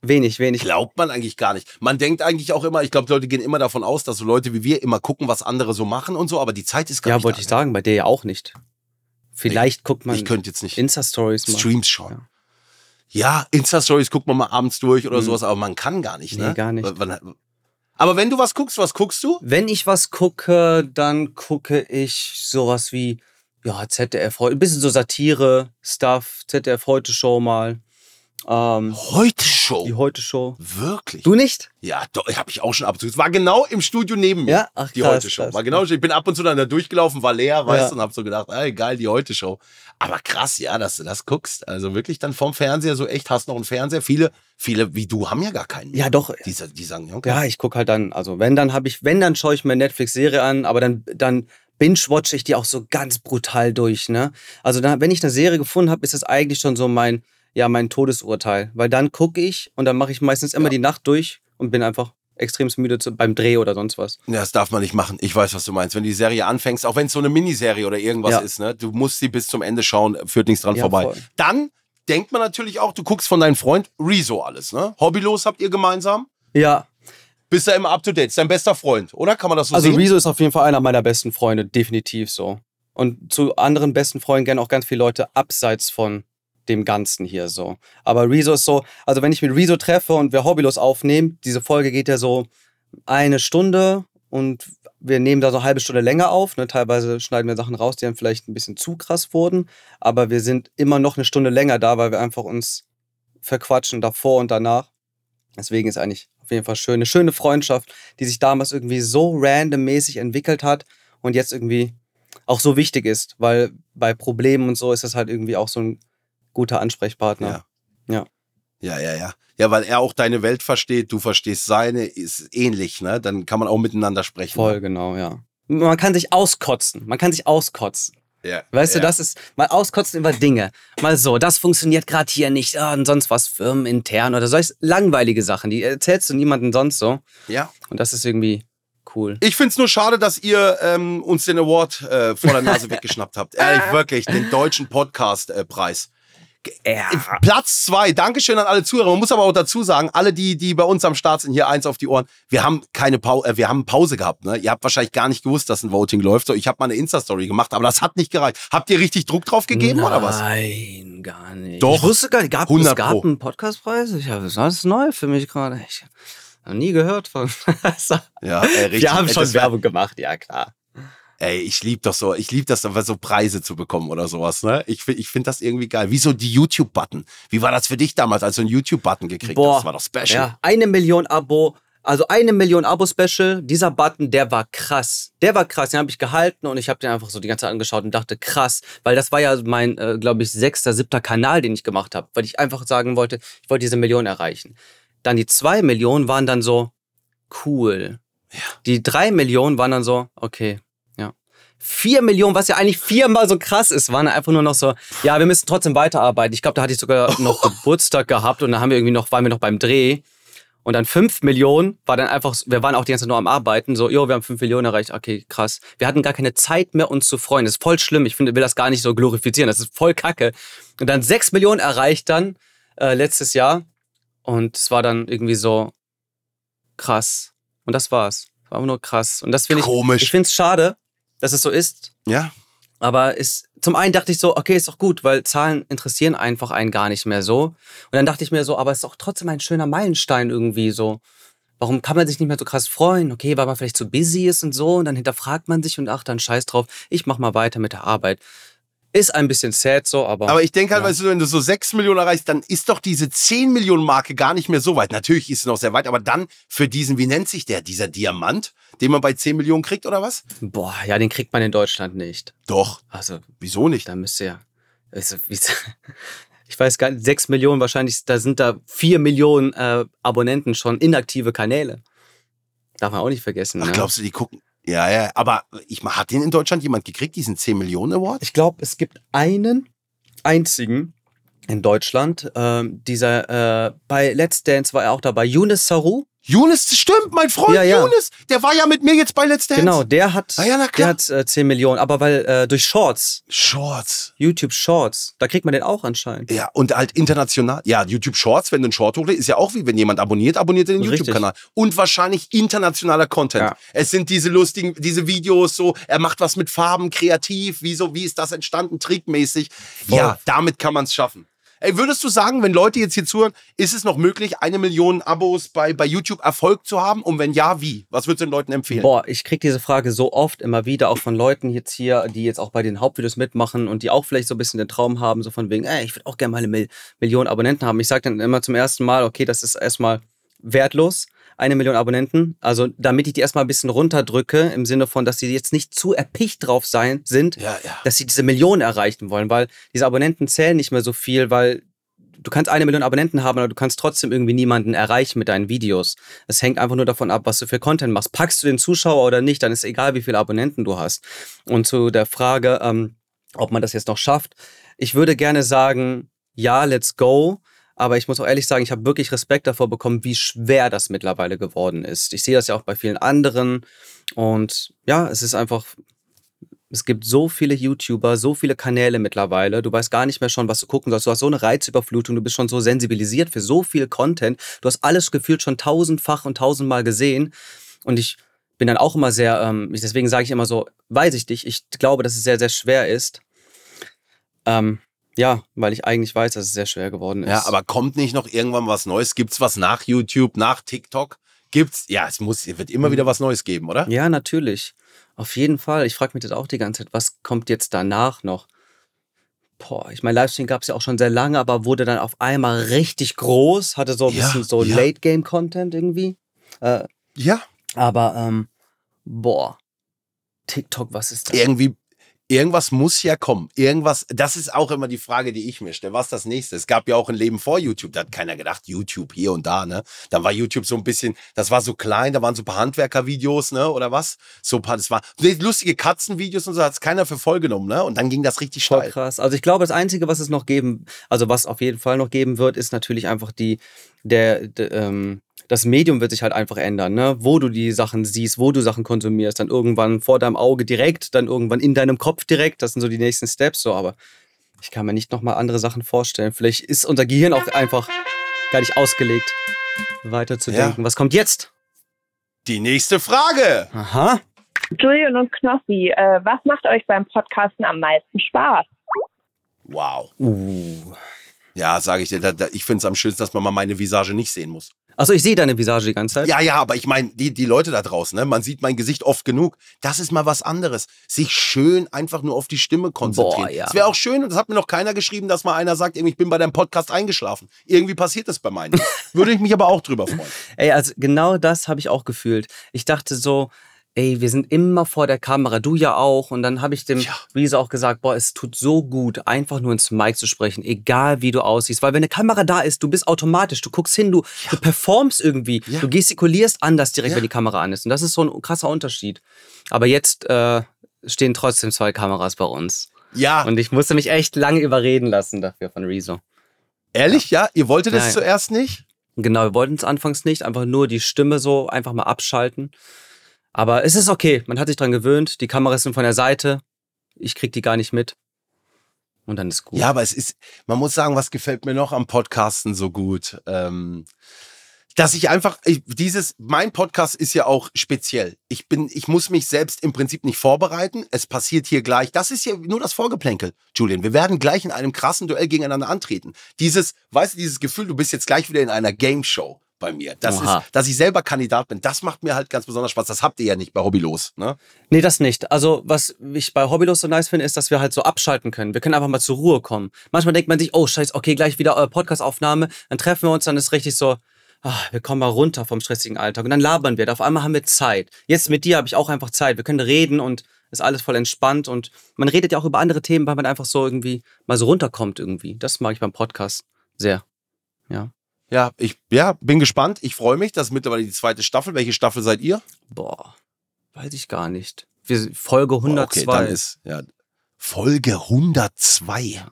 Wenig, wenig. Glaubt man eigentlich gar nicht. Man denkt eigentlich auch immer, ich glaube, Leute gehen immer davon aus, dass so Leute wie wir immer gucken, was andere so machen und so, aber die Zeit ist gar Ja, nicht wollte da. ich sagen, bei dir ja auch nicht. Vielleicht guckt man Ich könnte jetzt nicht. Insta-Stories mal. Streams schauen. Ja. Ja, Insta-Stories guckt man mal abends durch oder Mhm. sowas, aber man kann gar nicht, ne? Nee, gar nicht. Aber wenn du was guckst, was guckst du? Wenn ich was gucke, dann gucke ich sowas wie, ja, ZDF heute, ein bisschen so Satire, Stuff, ZDF heute Show mal. Ähm, Heute Show. die heute Show. Wirklich? Du nicht? Ja, doch, habe ich auch schon ab und zu. Es war genau im Studio neben mir. Ja? Ach, die krass, Heute Show. krass. War genau, ich bin ab und zu dann da durchgelaufen, war leer, weißt Ja. du, und hab so gedacht, ey, geil, die Heute Show. Aber krass, ja, dass du das guckst. Also wirklich dann vom Fernseher so echt, hast noch einen Fernseher. Viele, viele wie du haben ja gar keinen. mehr. Ja, doch. Die, die sagen, ja, okay. Ja, ich gucke halt dann, also wenn, dann habe ich, wenn, dann schaue ich mir eine Netflix-Serie an, aber dann, dann binge-watche ich die auch so ganz brutal durch, ne? Also dann, wenn ich eine Serie gefunden habe, ist das eigentlich schon so mein, ja, mein Todesurteil. Weil dann gucke ich und dann mache ich meistens immer Ja. die Nacht durch und bin einfach extrem müde zu, beim Dreh oder sonst was. Ja, das darf man nicht machen. Ich weiß, was du meinst. Wenn du die Serie anfängst, auch wenn es so eine Miniserie oder irgendwas Ja. ist, ne, du musst sie bis zum Ende schauen, führt nichts dran Ja, vorbei. voll. Dann denkt man natürlich auch, du guckst von deinem Freund Rezo alles, ne? Hobbylos habt ihr gemeinsam? Ja, Bist du immer up to date? Ist dein bester Freund, oder? Kann man das so also sehen? Rezo ist auf jeden Fall einer meiner besten Freunde, definitiv so. Und zu anderen besten Freunden gerne auch ganz viele Leute abseits von dem Ganzen hier so. Aber Rezo ist so, also wenn ich mit Rezo treffe und wir Hobbylos aufnehmen, diese Folge geht ja so eine Stunde und wir nehmen da so eine halbe Stunde länger auf. Ne? Teilweise schneiden wir Sachen raus, die dann vielleicht ein bisschen zu krass wurden. Aber wir sind immer noch eine Stunde länger da, weil wir einfach uns verquatschen davor und danach. Deswegen ist eigentlich auf jeden Fall schön. Eine schöne Freundschaft, die sich damals irgendwie so randommäßig entwickelt hat und jetzt irgendwie auch so wichtig ist, weil bei Problemen und so ist das halt irgendwie auch so ein guter Ansprechpartner. Ja. Ja, ja, ja. Ja, weil er auch deine Welt versteht, du verstehst seine, ist ähnlich, ne? Dann kann man auch miteinander sprechen. Voll, genau, ja. Man kann sich auskotzen. Man kann sich auskotzen. Ja. Weißt ja. du, das ist mal auskotzen über Dinge. Mal so, das funktioniert gerade hier nicht ah, und sonst was firmenintern oder solche langweilige Sachen, die erzählst du niemandem sonst so. Ja. Und das ist irgendwie cool. Ich find's nur schade, dass ihr ähm, uns den Award äh, vor der Nase weggeschnappt habt. Ehrlich, wirklich, den deutschen Podcast-Preis. Platz zwei. Dankeschön an alle Zuhörer. Man muss aber auch dazu sagen, alle, die, die bei uns am Start sind, hier eins auf die Ohren. Wir haben keine Pause, äh, wir haben Pause gehabt. Ne? Ihr habt wahrscheinlich gar nicht gewusst, dass ein Voting läuft. So, ich habe mal eine Insta-Story gemacht, aber das hat nicht gereicht. Habt ihr richtig Druck drauf gegeben oder was? Nein, gar nicht. Doch. Ich wusste gar nicht, gab, 100 es gab Pro. einen Podcastpreis? Ich habe das ist neu für mich gerade. Ich habe nie gehört von. Ja, äh, richtig. Wir haben Äh, schon Werbung gemacht, ja klar. Ey, ich lieb doch so, ich lieb das, einfach so Preise zu bekommen oder sowas, ne? Ich, ich finde das irgendwie geil. Wie so die YouTube-Button. Wie war das für dich damals, als du einen YouTube-Button gekriegt Boah. hast? Das war doch special. Ja, eine Million Abo. Also eine Million Abo-Special, dieser Button, der war krass. Der war krass, den habe ich gehalten und ich habe den einfach so die ganze Zeit angeschaut und dachte, krass, weil das war ja mein, äh, glaube ich, sechster, siebter Kanal, den ich gemacht habe, weil ich einfach sagen wollte, ich wollte diese Million erreichen. Dann die zwei Millionen waren dann so, cool. Die drei Millionen waren dann so, okay, ja. Vier Millionen, was ja eigentlich viermal so krass ist, waren einfach nur noch so, ja, wir müssen trotzdem weiterarbeiten. Ich glaube, da hatte ich sogar noch Geburtstag gehabt und da haben wir irgendwie noch, waren wir noch beim Dreh. Und dann 5 Millionen war dann einfach, wir waren auch die ganze Zeit nur am Arbeiten, so, jo, wir haben 5 Millionen erreicht, okay, krass. Wir hatten gar keine Zeit mehr, uns zu freuen. Das ist voll schlimm. Ich finde, will das gar nicht so glorifizieren. Das ist voll kacke. Und dann 6 Millionen erreicht dann äh, letztes Jahr. Und es war dann irgendwie so krass. Und das war's. War einfach nur krass. Und das finde ich. Komisch. Ich finde es schade, dass es so ist. Ja. Aber es, zum einen dachte ich so, okay, ist doch gut, weil Zahlen interessieren einfach einen gar nicht mehr so. Und dann dachte ich mir so, aber es ist auch trotzdem ein schöner Meilenstein irgendwie so. Warum kann man sich nicht mehr so krass freuen? Okay, weil man vielleicht zu busy ist und so. Und dann hinterfragt man sich und ach, dann scheiß drauf. Ich mach mal weiter mit der Arbeit. Ist ein bisschen sad so, aber. Aber ich denke halt, Ja. weißt du, wenn du so 6 Millionen erreichst, dann ist doch diese 10 Millionen Marke gar nicht mehr so weit. Natürlich ist es noch sehr weit, aber dann für diesen, wie nennt sich der, dieser Diamant, den man bei 10 Millionen kriegt oder was? boah, ja, den kriegt man in Deutschland nicht. Doch. Also, Wieso nicht? da müsste ja. Also, ich weiß gar nicht, 6 Millionen wahrscheinlich, da sind da 4 Millionen äh, Abonnenten schon inaktive Kanäle. Darf man auch nicht vergessen. Ach, ne? glaubst du, die gucken? Ja, ja, aber ich, hat den in Deutschland jemand gekriegt, diesen 10 Millionen Award? Ich glaube, es gibt einen einzigen in Deutschland. Ähm, dieser äh, bei Let's Dance war er auch dabei. Yunus Saru. Younes, stimmt, mein Freund Ja, ja. Younes, der war ja mit mir jetzt bei Let's Dance. Genau, der hat, Ah ja, der hat äh, 10 Millionen. Aber weil äh, durch Shorts, Shorts. YouTube Shorts, da kriegt man den auch anscheinend. Ja, und halt international. Ja, YouTube Shorts, wenn du einen Short hochlädst, ist ja auch wie wenn jemand abonniert, abonniert er den. YouTube-Kanal. Und wahrscheinlich internationaler Content. Ja. Es sind diese lustigen, diese Videos so, er macht was mit Farben, kreativ, wie so, wie ist das entstanden, trickmäßig. Ja, damit kann man es schaffen. Ey, würdest du sagen, wenn Leute jetzt hier zuhören, ist es noch möglich, eine Million Abos bei, bei YouTube Erfolg zu haben? Und wenn ja, wie? Was würdest du den Leuten empfehlen? Boah, ich krieg diese Frage so oft immer wieder, auch von Leuten jetzt hier, die jetzt auch bei den Hauptvideos mitmachen und die auch vielleicht so ein bisschen den Traum haben, so von wegen, ey, ich würde auch gerne mal eine Mil Million Abonnenten haben. Ich sage dann immer zum ersten Mal, okay, das ist erstmal wertlos, eine Million Abonnenten. Also damit ich die erstmal ein bisschen runterdrücke, im Sinne von, dass sie jetzt nicht zu erpicht drauf sein sind, Ja, ja. dass sie diese Million erreichen wollen, weil diese Abonnenten zählen nicht mehr so viel, weil du kannst eine Million Abonnenten haben, aber du kannst trotzdem irgendwie niemanden erreichen mit deinen Videos. Es hängt einfach nur davon ab, was du für Content machst. Packst du den Zuschauer oder nicht, dann ist egal, wie viele Abonnenten du hast. Und zu der Frage, ähm, ob man das jetzt noch schafft, ich würde gerne sagen, ja, let's go. Aber ich muss auch ehrlich sagen, ich habe wirklich Respekt davor bekommen, wie schwer das mittlerweile geworden ist. Ich sehe das ja auch bei vielen anderen. Und ja, es ist einfach es gibt so viele YouTuber, so viele Kanäle mittlerweile. Du weißt gar nicht mehr schon, was du gucken sollst. Du hast so eine Reizüberflutung, du bist schon so sensibilisiert für so viel Content. Du hast alles gefühlt schon tausendfach und tausendmal gesehen. Und ich bin dann auch immer sehr, ähm, deswegen sage ich immer so, weiß ich dich, ich glaube, dass es sehr, sehr schwer ist. Ähm, ja, weil ich eigentlich weiß, dass es sehr schwer geworden ist. Ja, aber kommt nicht noch irgendwann was Neues? Gibt's was nach YouTube, nach TikTok? Gibt's? Ja, es muss, es wird immer wieder was Neues geben, oder? Ja, natürlich. Auf jeden Fall. Ich frage mich das auch die ganze Zeit, was kommt jetzt danach noch? Boah, ich meine, Livestream gab es ja auch schon sehr lange, aber wurde dann auf einmal richtig groß, hatte so ein Ja, bisschen so ja. Late-Game-Content irgendwie. Äh, Ja. aber, ähm, boah, TikTok, was ist das? Irgendwie, irgendwas muss ja kommen. Irgendwas, das ist auch immer die Frage, die ich mir stelle. Was ist das nächste? Es gab ja auch ein Leben vor YouTube. Da hat keiner gedacht, YouTube hier und da, ne? Dann war YouTube so ein bisschen, das war so klein, da waren so ein paar Handwerkervideos, ne? Oder was? So ein paar, das war lustige Katzenvideos und so, hat es keiner für voll genommen, ne? Und dann ging das richtig Voll steil. krass. Also ich glaube, das Einzige, was es noch geben, also was auf jeden Fall noch geben wird, ist natürlich einfach die, der, der ähm, das Medium wird sich halt einfach ändern, ne? Wo du die Sachen siehst, wo du Sachen konsumierst, dann irgendwann vor deinem Auge direkt, dann irgendwann in deinem Kopf direkt. Das sind so die nächsten Steps, so, aber ich kann mir nicht nochmal andere Sachen vorstellen. Vielleicht ist unser Gehirn auch einfach gar nicht ausgelegt, weiterzudenken. Was kommt jetzt? Die nächste Frage. Aha. Julian und Knossi, äh, was macht euch beim Podcasten am meisten Spaß? Wow. Uh. Ja, sage ich dir, da, da, ich finde es am schönsten, dass man mal meine Visage nicht sehen muss. Achso, ich sehe deine Visage die ganze Zeit. Ja, ja, aber ich meine, die, die Leute da draußen, ne, man sieht mein Gesicht oft genug. Das ist mal was anderes. Sich schön einfach nur auf die Stimme konzentrieren. Boah, ja. Es wäre auch schön, und das hat mir noch keiner geschrieben, dass mal einer sagt, ich bin bei deinem Podcast eingeschlafen. Irgendwie passiert das bei meinen. Würde ich mich aber auch drüber freuen. Ey, also genau das habe ich auch gefühlt. Ich dachte so, ey, wir sind immer vor der Kamera, du ja auch. Und dann habe ich dem Ja. Reese auch gesagt, boah, es tut so gut, einfach nur ins Mic zu sprechen, egal wie du aussiehst. Weil wenn eine Kamera da ist, du bist automatisch, du guckst hin, du, du performst irgendwie, Ja. du gestikulierst anders direkt, Ja. wenn die Kamera an ist. Und das ist so ein krasser Unterschied. Aber jetzt äh, stehen trotzdem zwei Kameras bei uns. Ja, Und ich musste mich echt lange überreden lassen dafür von Rezo. ehrlich, ja? Ihr wolltet es zuerst nicht? Genau, wir wollten es anfangs nicht, einfach nur die Stimme so einfach mal abschalten. Aber es ist okay, man hat sich dran gewöhnt, die Kameras sind von der Seite, ich krieg die gar nicht mit. Und dann ist gut. Ja, aber es ist, man muss sagen, was gefällt mir noch am Podcasten so gut? Ähm, dass ich einfach, ich, dieses, mein Podcast ist ja auch speziell. Ich bin, ich muss mich selbst im Prinzip nicht vorbereiten. Es passiert hier gleich. Das ist ja nur das Vorgeplänkel, Julian. Wir werden gleich in einem krassen Duell gegeneinander antreten. Dieses, weißt du, dieses Gefühl, du bist jetzt gleich wieder in einer Game Show bei mir. Das ist, dass ich selber Kandidat bin. Das macht mir halt ganz besonders Spaß. Das habt ihr ja nicht bei Hobbylos, ne? Nee, das nicht. Also, was ich bei Hobbylos so nice finde, ist, dass wir halt so abschalten können. Wir können einfach mal zur Ruhe kommen. Manchmal denkt man sich, oh, scheiße, okay, gleich wieder eure Podcast-Aufnahme. Dann treffen wir uns, dann ist richtig so, ah, wir kommen mal runter vom stressigen Alltag. Und dann labern wir. Auf einmal haben wir Zeit. Jetzt mit dir habe ich auch einfach Zeit. Wir können reden und ist alles voll entspannt. Und man redet ja auch über andere Themen, weil man einfach so irgendwie mal so runterkommt irgendwie. Das mag ich beim Podcast sehr. Ja. Ja, ich ja, bin gespannt. Ich freue mich. Das ist mittlerweile die zweite Staffel. Welche Staffel seid ihr? Boah, weiß ich gar nicht. Wir, Folge 102. Okay, dann ist ja Folge 102.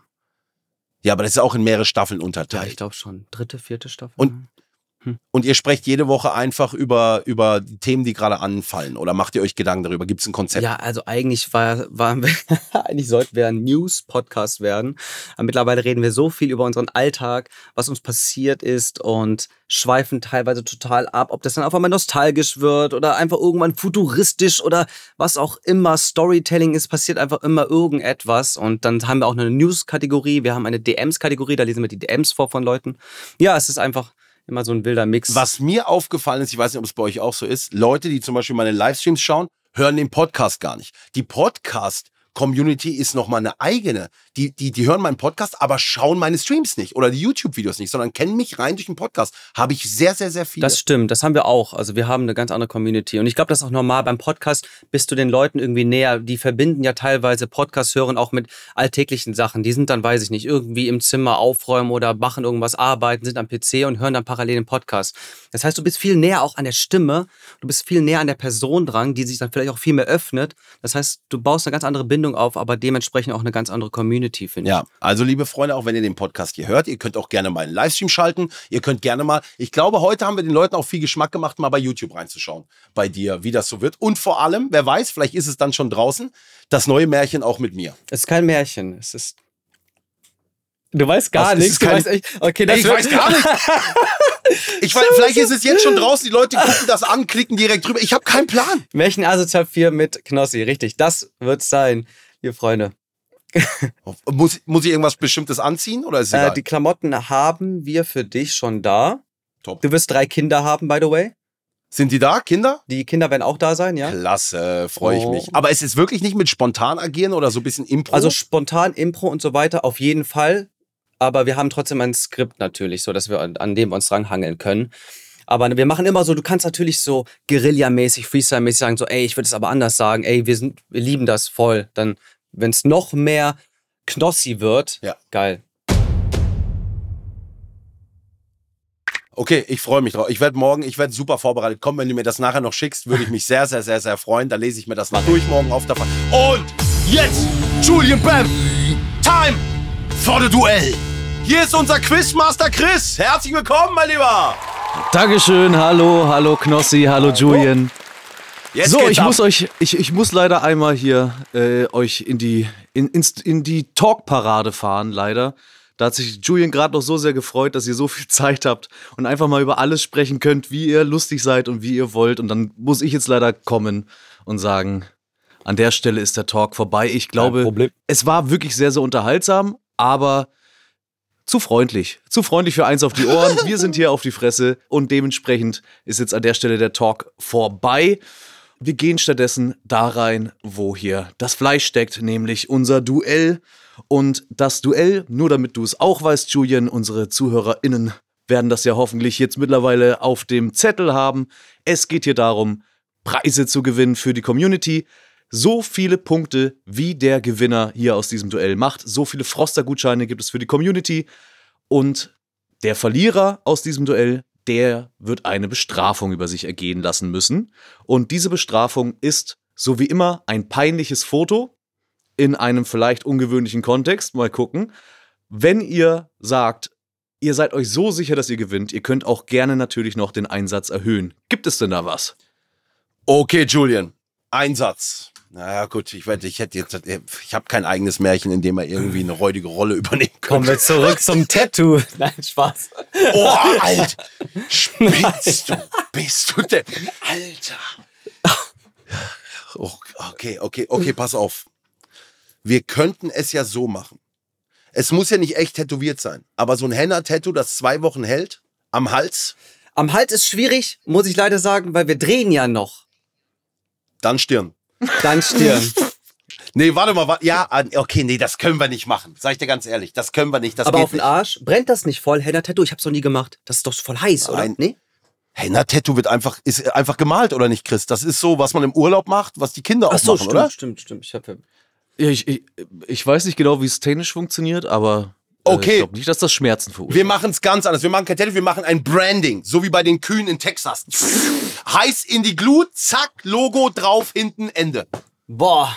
Ja, aber das ist auch in mehrere Staffeln ja, unterteilt. ich glaube schon. Dritte, vierte Staffel. Und- Und ihr sprecht jede Woche einfach über, über die Themen, die gerade anfallen. Oder macht ihr euch Gedanken darüber? Gibt es ein Konzept? Ja, also eigentlich war, waren wir, eigentlich sollten wir ein News-Podcast werden. Aber mittlerweile reden wir so viel über unseren Alltag, was uns passiert ist und schweifen teilweise total ab, ob das dann auf einmal nostalgisch wird oder einfach irgendwann futuristisch oder was auch immer Storytelling ist, passiert einfach immer irgendetwas. Und dann haben wir auch eine News-Kategorie, wir haben eine DMs-Kategorie, da lesen wir die DMs vor von Leuten. Ja, es ist einfach immer so ein wilder Mix. Was mir aufgefallen ist, ich weiß nicht, ob es bei euch auch so ist, Leute, die zum Beispiel meine Livestreams schauen, hören den Podcast gar nicht. Die Podcast Community ist nochmal eine eigene. Die, die, die hören meinen Podcast, aber schauen meine Streams nicht oder die YouTube-Videos nicht, sondern kennen mich rein durch den Podcast. Habe ich sehr, sehr, sehr viele. Das stimmt, das haben wir auch. Also wir haben eine ganz andere Community. Und ich glaube, das ist auch normal. Beim Podcast bist du den Leuten irgendwie näher. Die verbinden ja teilweise Podcast hören auch mit alltäglichen Sachen. Die sind dann, weiß ich nicht, irgendwie im Zimmer aufräumen oder machen irgendwas arbeiten, sind am PC und hören dann parallel den Podcast. Das heißt, du bist viel näher auch an der Stimme. Du bist viel näher an der Person dran, die sich dann vielleicht auch viel mehr öffnet. Das heißt, du baust eine ganz andere Bindung auf, aber dementsprechend auch eine ganz andere Community, finde Ja, also liebe Freunde, auch wenn ihr den Podcast hier hört, ihr könnt auch gerne mal einen Livestream schalten. Ihr könnt gerne mal, ich glaube, heute haben wir den Leuten auch viel Geschmack gemacht, mal bei YouTube reinzuschauen, bei dir, wie das so wird. Und vor allem, wer weiß, vielleicht ist es dann schon draußen, das neue Märchen auch mit mir. ich. Es ist kein Märchen. Es ist. Du weißt gar Was, nichts. ist Du kein- weißt echt. Okay, das ich wird- weiß gar nicht. Ich weiß, vielleicht ist es jetzt schon draußen, die Leute gucken das an, klicken direkt drüber. Ich habe keinen Plan. Märchen Asozial 4 mit Knossi, richtig. Das wird sein, ihr Freunde. Muss, muss ich irgendwas Bestimmtes anziehen oder ist es egal? Äh, die Klamotten haben wir für dich schon da. Top. Du wirst drei Kinder haben, by the way. Sind die da, Kinder? Die Kinder werden auch da sein, ja. Klasse, freue ich Oh. mich. Aber es ist wirklich nicht mit spontan agieren oder so ein bisschen Impro? Also spontan, Impro und so weiter, auf jeden Fall. Aber wir haben trotzdem ein Skript natürlich, so dass wir an, dem wir uns dranhangeln können. Aber wir machen immer so, du kannst natürlich so Guerilla-mäßig, Freestyle-mäßig sagen, so, ey, ich würde es aber anders sagen, ey, wir sind, wir lieben das voll. Dann, wenn es noch mehr Knossi wird, Ja. geil. Okay, ich freue mich drauf. Ich werde morgen, ich werde super vorbereitet kommen. Wenn du mir das nachher noch schickst, würde ich mich sehr, sehr, sehr, sehr freuen. Dann lese ich mir das mal durch morgen auf der Fahrt. Und jetzt, Julian Bam, time for the Duell. Hier ist unser Quizmaster Chris. Herzlich willkommen, mein Lieber. Dankeschön, hallo, hallo Knossi, hallo Julian. Jetzt so, ich ab. muss euch, ich, ich muss leider einmal hier äh, euch in die, in, ins, in die Talkparade fahren, leider. Da hat sich Julian gerade noch so sehr gefreut, dass ihr so viel Zeit habt und einfach mal über alles sprechen könnt, wie ihr lustig seid und wie ihr wollt. Und dann muss ich jetzt leider kommen und sagen, an der Stelle ist der Talk vorbei. Ich glaube, es war wirklich sehr, sehr unterhaltsam, aber zu freundlich. Zu freundlich für eins auf die Ohren. Wir sind hier auf die Fresse und dementsprechend ist jetzt an der Stelle der Talk vorbei. Wir gehen stattdessen da rein, wo hier das Fleisch steckt, nämlich unser Duell. Und das Duell, nur damit du es auch weißt, Julian, unsere ZuhörerInnen werden das ja hoffentlich jetzt mittlerweile auf dem Zettel haben. Es geht hier darum, Preise zu gewinnen für die Community. So viele Punkte, wie der Gewinner hier aus diesem Duell macht. So viele Froster-Gutscheine gibt es für die Community. Und der Verlierer aus diesem Duell, der wird eine Bestrafung über sich ergehen lassen müssen. Und diese Bestrafung ist, so wie immer, ein peinliches Foto in einem vielleicht ungewöhnlichen Kontext. Mal gucken. Wenn ihr sagt, ihr seid euch so sicher, dass ihr gewinnt. Ihr könnt auch gerne natürlich noch den Einsatz erhöhen. Gibt es denn da was? Okay, Julian. Einsatz. Naja, gut, ich wette, ich hätte jetzt, ich habe kein eigenes Märchen, in dem er irgendwie eine räudige Rolle übernehmen Kommen könnte. wir zurück zum Tattoo. Nein, Spaß. Oh, Alter! Spinnst du? Bist du denn? Alter! Oh, okay, okay, okay, pass auf. Wir könnten es ja so machen. Es muss ja nicht echt tätowiert sein, aber so ein Henna-Tattoo, das zwei Wochen hält, am Hals, Am Hals ist schwierig, muss ich leider sagen, weil wir drehen ja noch. dann Stirn. Dann Stirn. Nee, warte mal, wa- ja, okay, nee, das können wir nicht machen. Sag ich dir ganz ehrlich, das können wir nicht, das Aber geht auf den nicht. Arsch, brennt das nicht voll? Henna-Tattoo, ich hab's noch nie gemacht. Das ist doch voll heiß, oder? Nein. Nee? Henna-Tattoo wird einfach, ist einfach gemalt, oder nicht, Chris? Das ist so, was man im Urlaub macht, was die Kinder Ach auch so, machen, stimmt, oder? stimmt, stimmt. Ich hab ja ich, ich, ich weiß nicht genau, wie es technisch funktioniert, aber Okay. ich glaube nicht, dass das Schmerzen verursacht. Wir machen es ganz anders. Wir machen kein Tattoo, wir machen ein Branding, so wie bei den Kühen in Texas. Heiß in die Glut, zack, Logo drauf, hinten, Ende. Boah.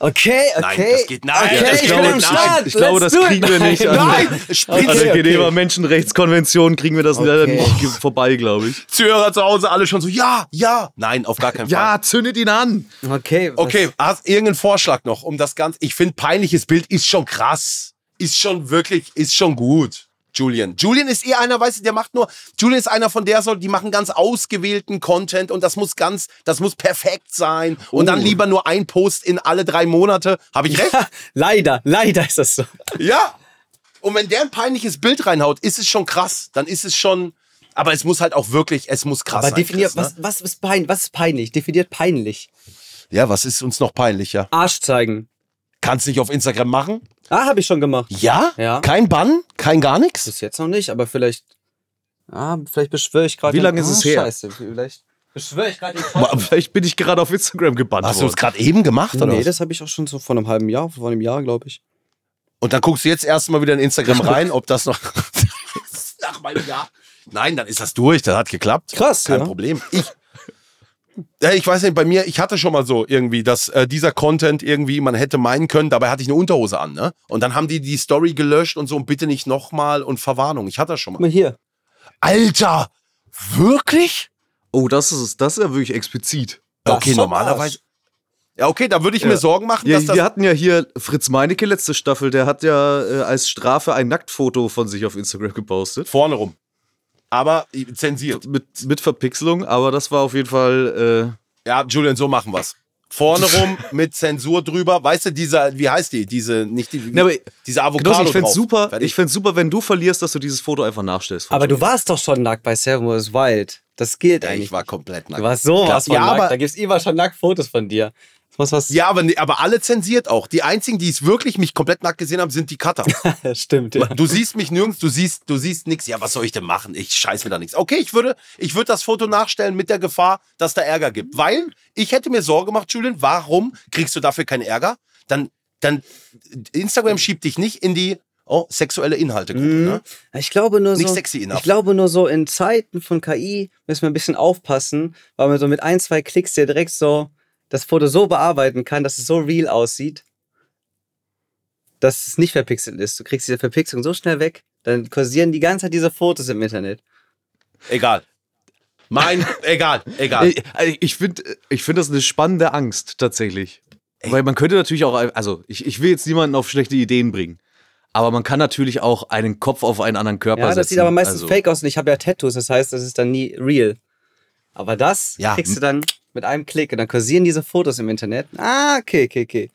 Okay, okay. Nein, das geht- nein, okay, das ich glaube- bin am nein, Start. ich glaube, das kriegen wir nicht an. Nein, An Spitze. der okay. Geneva Menschenrechtskonvention kriegen wir das leider Okay. nicht ge- vorbei, glaube ich. Zuhörer zu Hause alle schon so, ja, ja. Nein, auf gar keinen Fall. Ja, zündet ihn an! Okay, was- Okay, hast irgendeinen Vorschlag noch, um das Ganze? Ich finde, peinliches Bild ist schon krass. Ist schon wirklich, ist schon gut. Julian. Julian ist eher einer, weißt du, der macht nur, Julian ist einer von der Sorte, die machen ganz ausgewählten Content und das muss ganz, das muss perfekt sein und dann Oh. lieber nur ein Post in alle drei Monate. Habe ich recht? leider, leider ist das so. ja. Und wenn der ein peinliches Bild reinhaut, ist es schon krass. Dann ist es schon, aber es muss halt auch wirklich, es muss krass Aber sein. definiert, Chris, ne? was, was, ist pein, was ist peinlich? Definiert peinlich. Ja, was ist uns noch peinlicher? Arsch zeigen. Kannst nicht auf Instagram machen? Ah, habe ich schon gemacht. Ja? Ja. Kein Bann? Kein gar nichts? Bis jetzt noch nicht, aber vielleicht. Ah, vielleicht beschwöre ich gerade. Wie lange ist ah, es her? Scheiße, vielleicht. Beschwöre ich gerade Vielleicht bin ich gerade auf Instagram gebannt Hast du es gerade eben gemacht, oder? Nee, was? das habe ich auch schon so vor einem halben Jahr, vor einem Jahr, glaube ich. Und dann guckst du jetzt erstmal wieder in Instagram rein, ob das noch. Nach meinem Jahr. Nein, dann ist das durch, das hat geklappt. Krass, Kein ja. Problem. Ich. Ja, ich weiß nicht, bei mir, ich hatte schon mal so irgendwie, dass äh, dieser Content irgendwie, man hätte meinen können, dabei hatte ich eine Unterhose an, ne? Und dann haben die die Story gelöscht und so und bitte nicht nochmal und Verwarnung. Ich hatte das schon Guck mal. mal hier. Alter! Wirklich? Oh, das ist, das ist ja wirklich explizit. okay, schon normalerweise. Ja, okay, da würde ich mir Sorgen machen, Ja, dass das. wir hatten ja hier Fritz Meinecke letzte Staffel, der hat ja äh, als Strafe ein Nacktfoto von sich auf Instagram gepostet. vorne rum. Aber äh, zensiert. Mit, mit Verpixelung, aber das war auf jeden Fall. Äh, Ja, Julian, so machen wir's. Vorne rum mit Zensur drüber. Weißt du, dieser, wie heißt die? Diese, nicht die, Ne, aber- diese Avocado Genosse, ich fände drauf. super, Fertig. ich fänd's super, wenn du verlierst, dass du dieses Foto einfach nachstellst. Aber du warst doch schon nackt bei Seven Wars Wild. Das gilt Ja, eigentlich. ich war komplett nackt. du warst sowas von ja, nackt. aber, da gibt's immer schon nackt Fotos von dir. Muss was. ja aber, nee, aber alle zensiert auch. Die einzigen, die es wirklich mich komplett nackt gesehen haben, sind die Cutter. stimmt. Ja. Du siehst mich nirgends, du siehst, du siehst nichts. Ja, was soll ich denn machen? Ich scheiß mir da nichts. Okay, ich würde, ich würde das Foto nachstellen mit der Gefahr, dass da Ärger gibt. Weil ich hätte mir Sorge gemacht, Julian, warum kriegst du dafür keinen Ärger? Dann, dann, Instagram schiebt dich nicht in die oh, sexuelle Inhalte-Gruppe, ne? Ich glaube nur Nicht so. sexy enough. Ich glaube nur so in Zeiten von KI müssen wir ein bisschen aufpassen, weil man so mit ein, zwei Klicks ja direkt so das Foto so bearbeiten kann, dass es so real aussieht, dass es nicht verpixelt ist. Du kriegst diese Verpixelung so schnell weg, dann kursieren die ganze Zeit diese Fotos im Internet. Egal. Mein, egal, egal. Ich, ich finde ich find das eine spannende Angst, tatsächlich. Weil man könnte natürlich auch, also ich, ich will jetzt niemanden auf schlechte Ideen bringen. Aber man kann natürlich auch einen Kopf auf einen anderen Körper Ja, setzen. das sieht aber meistens also, fake aus und ich habe ja Tattoos, das heißt, das ist dann nie real. Aber das Ja. kriegst du dann mit einem Klick und dann kursieren diese Fotos im Internet. Ah, okay, okay, okay.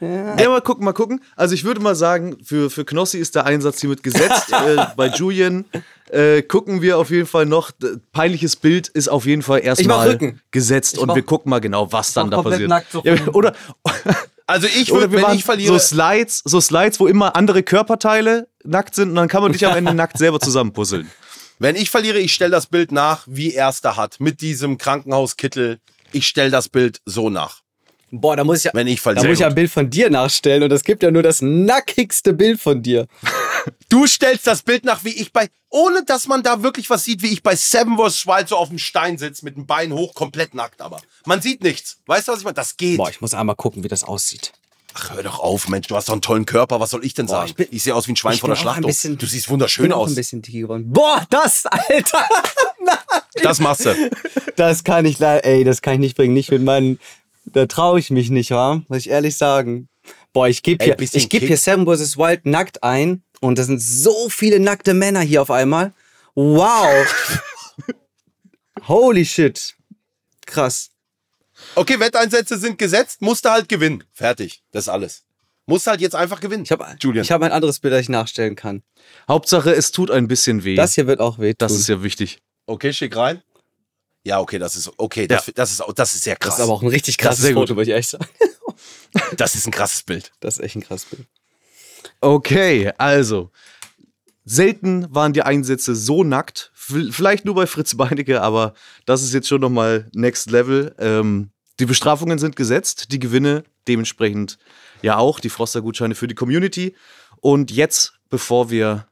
Ja, mal gucken, mal gucken. Also ich würde mal sagen, für, für Knossi ist der Einsatz hiermit gesetzt. äh, bei Julian äh, gucken wir auf jeden Fall noch. Peinliches Bild ist auf jeden Fall erstmal gesetzt Ich und mach- wir gucken mal genau, was dann da passiert. nackt so ja, oder, Also ich würde, wenn ich verliere, so Slides, so Slides, wo immer andere Körperteile nackt sind und dann kann man dich am Ende nackt selber zusammenpuzzeln. wenn ich verliere, ich stelle das Bild nach, wie er es da hat, mit diesem Krankenhauskittel. Ich stelle das Bild so nach, Boah, da muss ich ja, wenn ich da muss ich ein Bild von dir nachstellen und es gibt ja nur das nackigste Bild von dir. Du stellst das Bild nach, wie ich bei, ohne dass man da wirklich was sieht, wie ich bei Seven vs. Wild so auf dem Stein sitze, mit dem Bein hoch, komplett nackt aber. Man sieht nichts. Weißt du, was ich meine? Das geht. Boah, ich muss einmal gucken, wie das aussieht. Ach, hör doch auf, Mensch, du hast doch einen tollen Körper, was soll ich denn sagen? ich bin- ich sehe aus wie ein Schwein ich vor der bin auch bisschen- du siehst Ich wunderschön bin auch aus. ein bisschen geworden. Boah, das, Alter! Das machst du. Das kann ich leider, ey, das kann ich nicht bringen. Nicht mit meinen, da traue ich mich nicht, wa? Muss ich ehrlich sagen. Boah, ich gebe hier, bisschen ich gebe Kick. hier Seven vs. Wild nackt ein und da sind so viele nackte Männer hier auf einmal. Wow. Holy shit. Krass. Okay, Wetteinsätze sind gesetzt, musst du halt gewinnen. Fertig. Das ist alles. Musst halt jetzt einfach gewinnen. Ich habe Julian. ich hab ein anderes Bild, das ich nachstellen kann. Hauptsache, es tut ein bisschen weh. Das hier wird auch weh. das ist ja wichtig. Okay, schick rein. Ja, okay, das ist okay. Das, das ist das ist sehr krass. das ist aber auch ein richtig krasses. Foto, würde ich echt sagen. das ist ein krasses Bild. Das ist echt ein krasses Bild. Okay, also. Selten waren die Einsätze so nackt. Vielleicht nur bei Fritz Beinecke, aber das ist jetzt schon nochmal Next Level. Ähm, die Bestrafungen sind gesetzt, die Gewinne dementsprechend ja auch, die Froster-Gutscheine für die Community. Und jetzt, bevor wir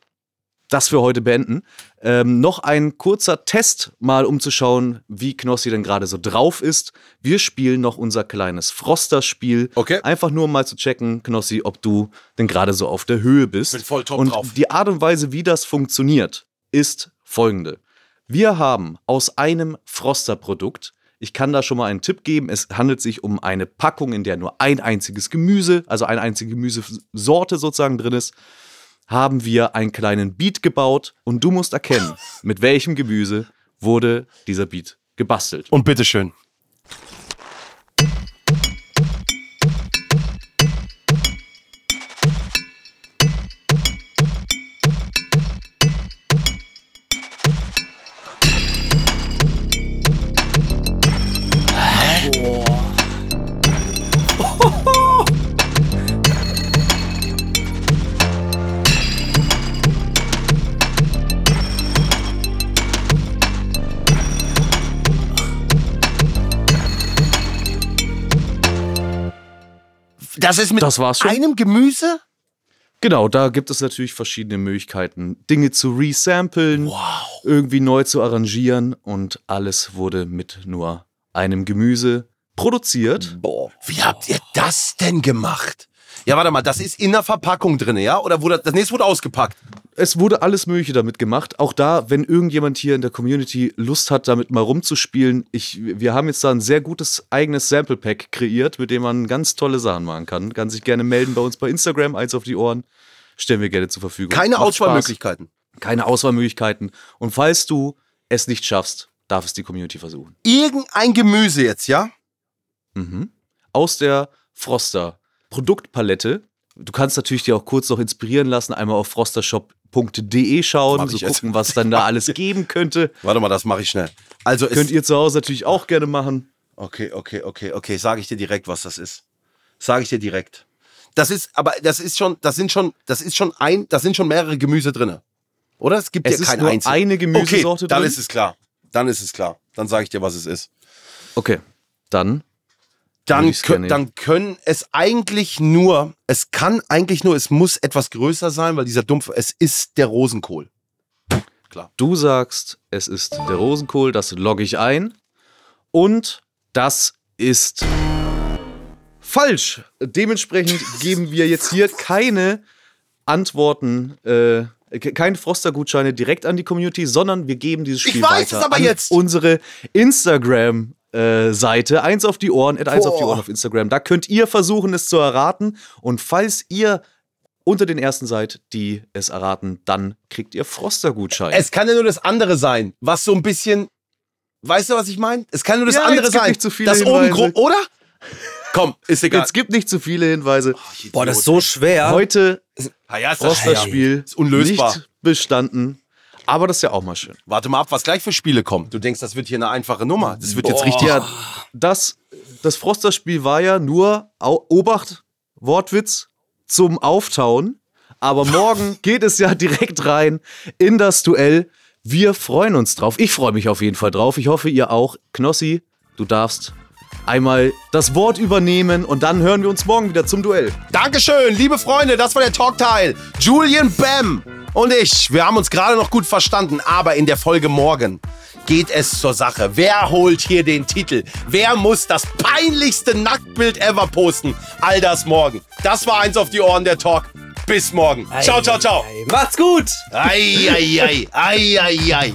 das für heute beenden, ähm, noch ein kurzer Test, mal um zu schauen, wie Knossi denn gerade so drauf ist. Wir spielen noch unser kleines Froster-Spiel. Okay. Einfach nur um mal zu checken, Knossi, ob du denn gerade so auf der Höhe bist. Bin voll top Und drauf. die Art und Weise, wie das funktioniert, ist folgende. Wir haben aus einem Froster-Produkt, ich kann da schon mal einen Tipp geben, es handelt sich um eine Packung, in der nur ein einziges Gemüse, also eine einzige Gemüsesorte sozusagen drin ist, haben wir einen kleinen Beat gebaut und du musst erkennen, mit welchem Gemüse wurde dieser Beat gebastelt. Und bitteschön. Das ist mit Das war's schon. einem Gemüse? Genau, da gibt es natürlich verschiedene Möglichkeiten, Dinge zu resamplen, irgendwie neu zu arrangieren und alles wurde mit nur einem Gemüse produziert. Boah. Wie habt ihr das denn gemacht? Ja, warte mal, das ist in der Verpackung drin, ja? Oder wurde das nächste wurde ausgepackt? Es wurde alles Mögliche damit gemacht. Auch da, wenn irgendjemand hier in der Community Lust hat, damit mal rumzuspielen, ich, wir haben jetzt da ein sehr gutes eigenes Sample Pack kreiert, mit dem man ganz tolle Sachen machen kann. Kann sich gerne melden bei uns bei Instagram, eins auf die Ohren. Stellen wir gerne zur Verfügung. Keine Macht Auswahlmöglichkeiten. Spaß. Keine Auswahlmöglichkeiten. Und falls du es nicht schaffst, darf es die Community versuchen. Irgendein Gemüse jetzt, ja? Mhm. Aus der Froster Produktpalette. Du kannst natürlich dir auch kurz noch inspirieren lassen, einmal auf frostershop.de schauen, so ich jetzt. gucken, was dann da alles geben könnte. Warte mal, das mache ich schnell. Also Könnt ihr zu Hause natürlich auch gerne machen. Okay, okay, okay, okay. Sage ich dir direkt, was das ist. Sage ich dir direkt. Das ist, aber das ist schon, das sind schon, das ist schon ein, das sind schon mehrere Gemüse drinne. Oder? Es gibt Es ja kein nur einziges. eine Gemüsesorte okay, dann drin. ist es klar. Dann ist es klar. Dann sage ich dir, was es ist. Okay, dann. Dann, Würde ich's kö- gerne nehmen. dann können es eigentlich nur, es kann eigentlich nur, es muss etwas größer sein, weil dieser Dumpf, es ist der Rosenkohl. Du sagst, es ist der Rosenkohl, das logge ich ein. Und das ist falsch. Dementsprechend geben wir jetzt hier keine Antworten, äh, ke- keine Froster-Gutscheine direkt an die Community, sondern wir geben dieses Ich Spiel weiß weiter es aber an jetzt. unsere Instagram-Seite. Eins auf die Ohren, at eins auf die. Ohren auf Instagram. Da könnt ihr versuchen, es zu erraten. Und falls ihr unter den ersten seid, die es erraten, dann kriegt ihr Froster-Gutscheine. Es kann ja nur das andere sein, was so ein bisschen, weißt du, was ich meine? Es kann nur das Ja, andere sein. nicht zu viele das oben Hinweise. gro- oder? Komm, ist egal. Jetzt gibt nicht zu viele Hinweise. Boah, das ist so schwer. Heute ja, ist das Froster-Spiel Ist unlösbar. nicht bestanden. Aber das ist ja auch mal schön. Warte mal ab, was gleich für Spiele kommen. Du denkst, das wird hier eine einfache Nummer. Das wird jetzt richtig. Ja, das, das Froster-Spiel war ja nur, Obacht, Wortwitz, zum Auftauen. Aber morgen geht es ja direkt rein in das Duell. Wir freuen uns drauf. Ich freue mich auf jeden Fall drauf. Ich hoffe, ihr auch. Knossi, du darfst einmal das Wort übernehmen und dann hören wir uns morgen wieder zum Duell. Dankeschön, liebe Freunde, das war der Talkteil. Julian Bam und ich, wir haben uns gerade noch gut verstanden, aber in der Folge morgen geht es zur Sache. Wer holt hier den Titel? Wer muss das peinlichste Nacktbild ever posten? All das morgen. Das war eins auf die Ohren der Talk. Bis morgen. Ciao, ciao, ciao. Macht's gut! Ei, ei, ei, ei, ei, ei.